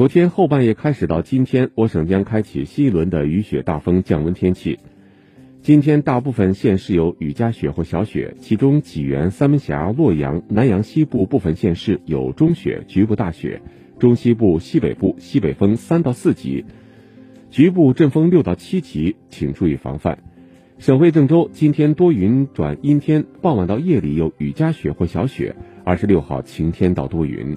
昨天后半夜开始到今天我省将开启新一轮的雨雪大风降温天气。今天大部分县市有雨夹雪或小雪其中济源三门峡洛阳南阳西部部分县市有中雪局部大雪中西部西北部西北风三到四级局部阵风六到七级请注意防范。省会郑州今天多云转阴天傍晚到夜里有雨夹雪或小雪二十六号晴天到多云。